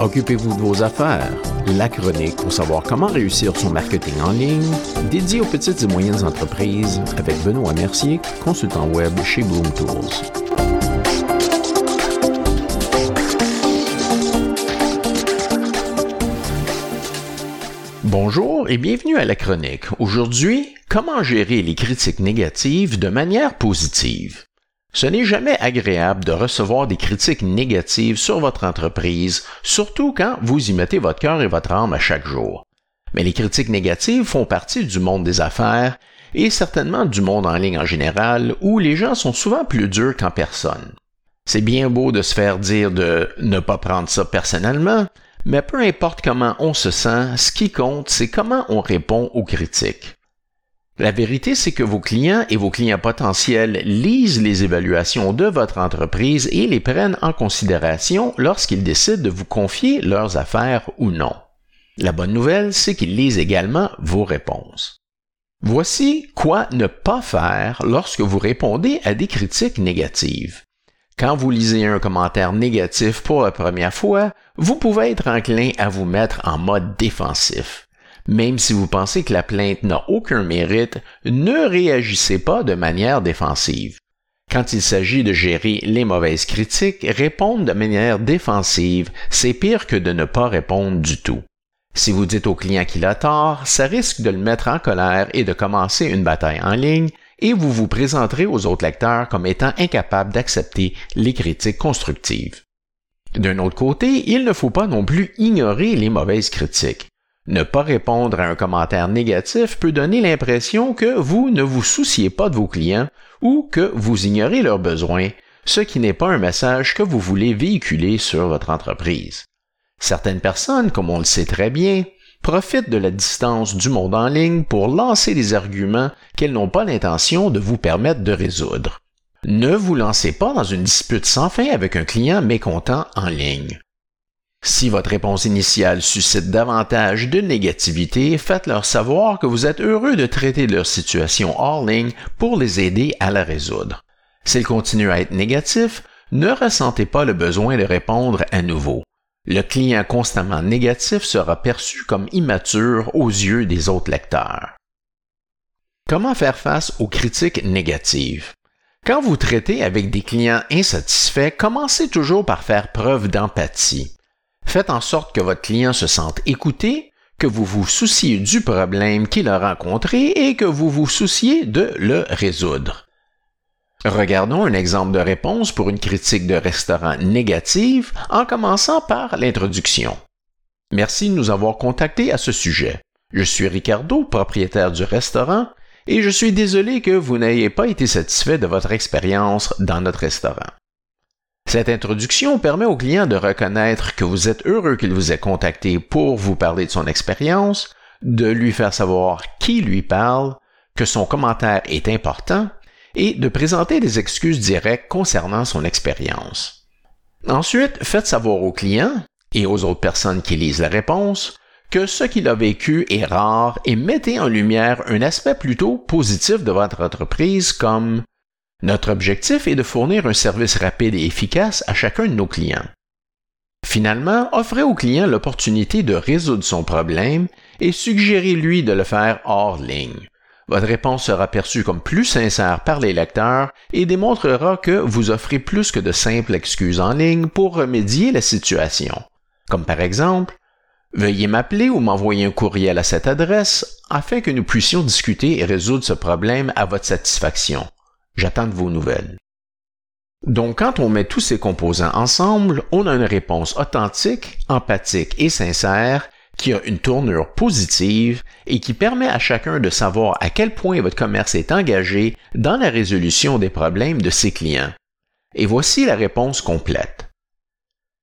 Occupez-vous de vos affaires. La chronique pour savoir comment réussir son marketing en ligne, dédié aux petites et moyennes entreprises avec Benoît Mercier, consultant web chez Bloom Tools. Bonjour et bienvenue à la chronique. Aujourd'hui, comment gérer les critiques négatives de manière positive? Ce n'est jamais agréable de recevoir des critiques négatives sur votre entreprise, surtout quand vous y mettez votre cœur et votre âme à chaque jour. Mais les critiques négatives font partie du monde des affaires et certainement du monde en ligne en général où les gens sont souvent plus durs qu'en personne. C'est bien beau de se faire dire de ne pas prendre ça personnellement, mais peu importe comment on se sent, ce qui compte, c'est comment on répond aux critiques. La vérité, c'est que vos clients et vos clients potentiels lisent les évaluations de votre entreprise et les prennent en considération lorsqu'ils décident de vous confier leurs affaires ou non. La bonne nouvelle, c'est qu'ils lisent également vos réponses. Voici quoi ne pas faire lorsque vous répondez à des critiques négatives. Quand vous lisez un commentaire négatif pour la première fois, vous pouvez être enclin à vous mettre en mode défensif. Même si vous pensez que la plainte n'a aucun mérite, ne réagissez pas de manière défensive. Quand il s'agit de gérer les mauvaises critiques, répondre de manière défensive, c'est pire que de ne pas répondre du tout. Si vous dites au client qu'il a tort, ça risque de le mettre en colère et de commencer une bataille en ligne, et vous vous présenterez aux autres lecteurs comme étant incapable d'accepter les critiques constructives. D'un autre côté, il ne faut pas non plus ignorer les mauvaises critiques. Ne pas répondre à un commentaire négatif peut donner l'impression que vous ne vous souciez pas de vos clients ou que vous ignorez leurs besoins, ce qui n'est pas un message que vous voulez véhiculer sur votre entreprise. Certaines personnes, comme on le sait très bien, profitent de la distance du monde en ligne pour lancer des arguments qu'elles n'ont pas l'intention de vous permettre de résoudre. Ne vous lancez pas dans une dispute sans fin avec un client mécontent en ligne. Si votre réponse initiale suscite davantage de négativité, faites-leur savoir que vous êtes heureux de traiter leur situation hors ligne pour les aider à la résoudre. S'ils continuent à être négatifs, ne ressentez pas le besoin de répondre à nouveau. Le client constamment négatif sera perçu comme immature aux yeux des autres lecteurs. Comment faire face aux critiques négatives? Quand vous traitez avec des clients insatisfaits, commencez toujours par faire preuve d'empathie. Faites en sorte que votre client se sente écouté, que vous vous souciez du problème qu'il a rencontré et que vous vous souciez de le résoudre. Regardons un exemple de réponse pour une critique de restaurant négative en commençant par l'introduction. Merci de nous avoir contactés à ce sujet. Je suis Ricardo, propriétaire du restaurant, et je suis désolé que vous n'ayez pas été satisfait de votre expérience dans notre restaurant. Cette introduction permet au client de reconnaître que vous êtes heureux qu'il vous ait contacté pour vous parler de son expérience, de lui faire savoir qui lui parle, que son commentaire est important et de présenter des excuses directes concernant son expérience. Ensuite, faites savoir au client et aux autres personnes qui lisent la réponse que ce qu'il a vécu est rare et mettez en lumière un aspect plutôt positif de votre entreprise comme notre objectif est de fournir un service rapide et efficace à chacun de nos clients. Finalement, offrez au client l'opportunité de résoudre son problème et suggérez-lui de le faire hors ligne. Votre réponse sera perçue comme plus sincère par les lecteurs et démontrera que vous offrez plus que de simples excuses en ligne pour remédier la situation. Comme par exemple, Veuillez m'appeler ou m'envoyer un courriel à cette adresse afin que nous puissions discuter et résoudre ce problème à votre satisfaction. J'attends vos nouvelles. Donc quand on met tous ces composants ensemble, on a une réponse authentique, empathique et sincère qui a une tournure positive et qui permet à chacun de savoir à quel point votre commerce est engagé dans la résolution des problèmes de ses clients. Et voici la réponse complète.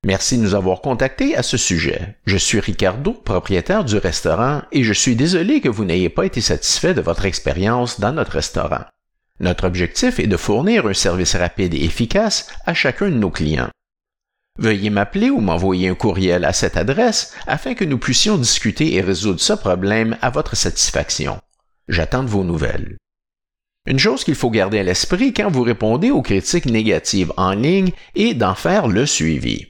Merci de nous avoir contactés à ce sujet. Je suis Ricardo, propriétaire du restaurant, et je suis désolé que vous n'ayez pas été satisfait de votre expérience dans notre restaurant. Notre objectif est de fournir un service rapide et efficace à chacun de nos clients. Veuillez m'appeler ou m'envoyer un courriel à cette adresse afin que nous puissions discuter et résoudre ce problème à votre satisfaction. J'attends de vos nouvelles. Une chose qu'il faut garder à l'esprit quand vous répondez aux critiques négatives en ligne est d'en faire le suivi.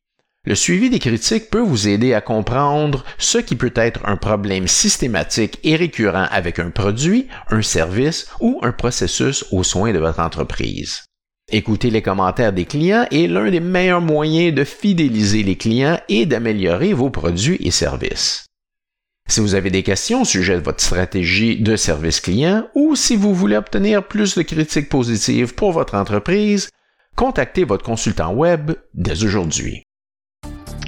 Le suivi des critiques peut vous aider à comprendre ce qui peut être un problème systématique et récurrent avec un produit, un service ou un processus aux soins de votre entreprise. Écouter les commentaires des clients est l'un des meilleurs moyens de fidéliser les clients et d'améliorer vos produits et services. Si vous avez des questions au sujet de votre stratégie de service client ou si vous voulez obtenir plus de critiques positives pour votre entreprise, contactez votre consultant web dès aujourd'hui.